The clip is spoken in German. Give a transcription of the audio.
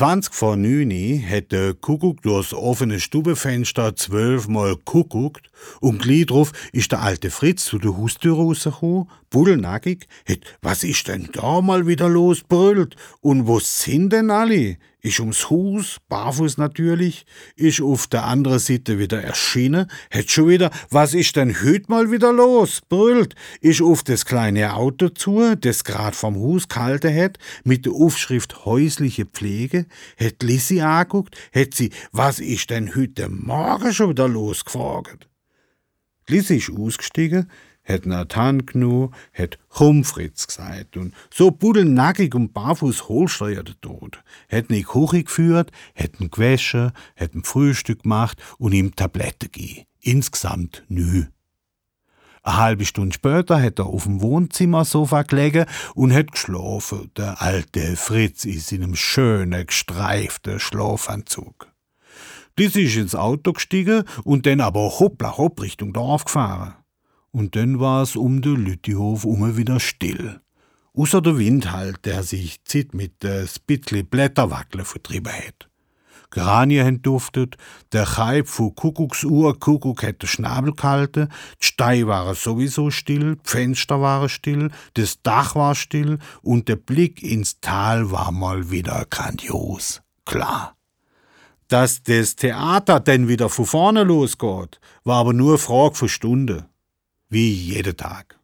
20 vor 9 hat der Kuckuck durchs offene Stubefenster zwölfmal kuckuckt und gleich drauf ist der alte Fritz zu der Haustür rausgekommen, bullnackig, hat, was ist denn da mal wieder los, brüllt, und wo sind denn alle? Ist ums Haus, barfuß natürlich, ist auf der anderen Seite wieder erschienen, hat schon wieder, was ist denn heut mal wieder los, brüllt, ist auf das kleine Auto zu, das grad vom Haus gehalten hat, mit der Aufschrift häusliche Pflege, hat Lissi anguckt, hat sie, was ist denn heute Morgen schon wieder los gefragt. Lissi ist ausgestiegen, hat Nathan gnu, hat Humfritz gesagt und so pudelnackig und barfuß holsteuer der Tod. Hat ihn Küche geführt, gewaschen, hat ein Frühstück gemacht und ihm Tablette gegeben. Insgesamt nü. Eine halbe Stunde später hat er auf dem Wohnzimmersofa gelegen und hat geschlafen, der alte Fritz in seinem schönen, gestreiften Schlafanzug. Dies ist ins Auto gestiegen und dann aber hoppla hopp Richtung Dorf gefahren. Und dann war es um den Lüttihof um wieder still. Außer der Wind halt, der sich zit mit der Spitzli Blätterwackle vertrieben hat. Geranien haben duftet, der Chaib fu Kuckucksuhr, Kuckuck hätte Schnabel gehalten, die Stei waren sowieso still, die Fenster waren still, das Dach war still und der Blick ins Tal war mal wieder grandios. Klar. Dass das Theater denn wieder von vorne losgeht, war aber nur Frage für Stunde wie jeden Tag.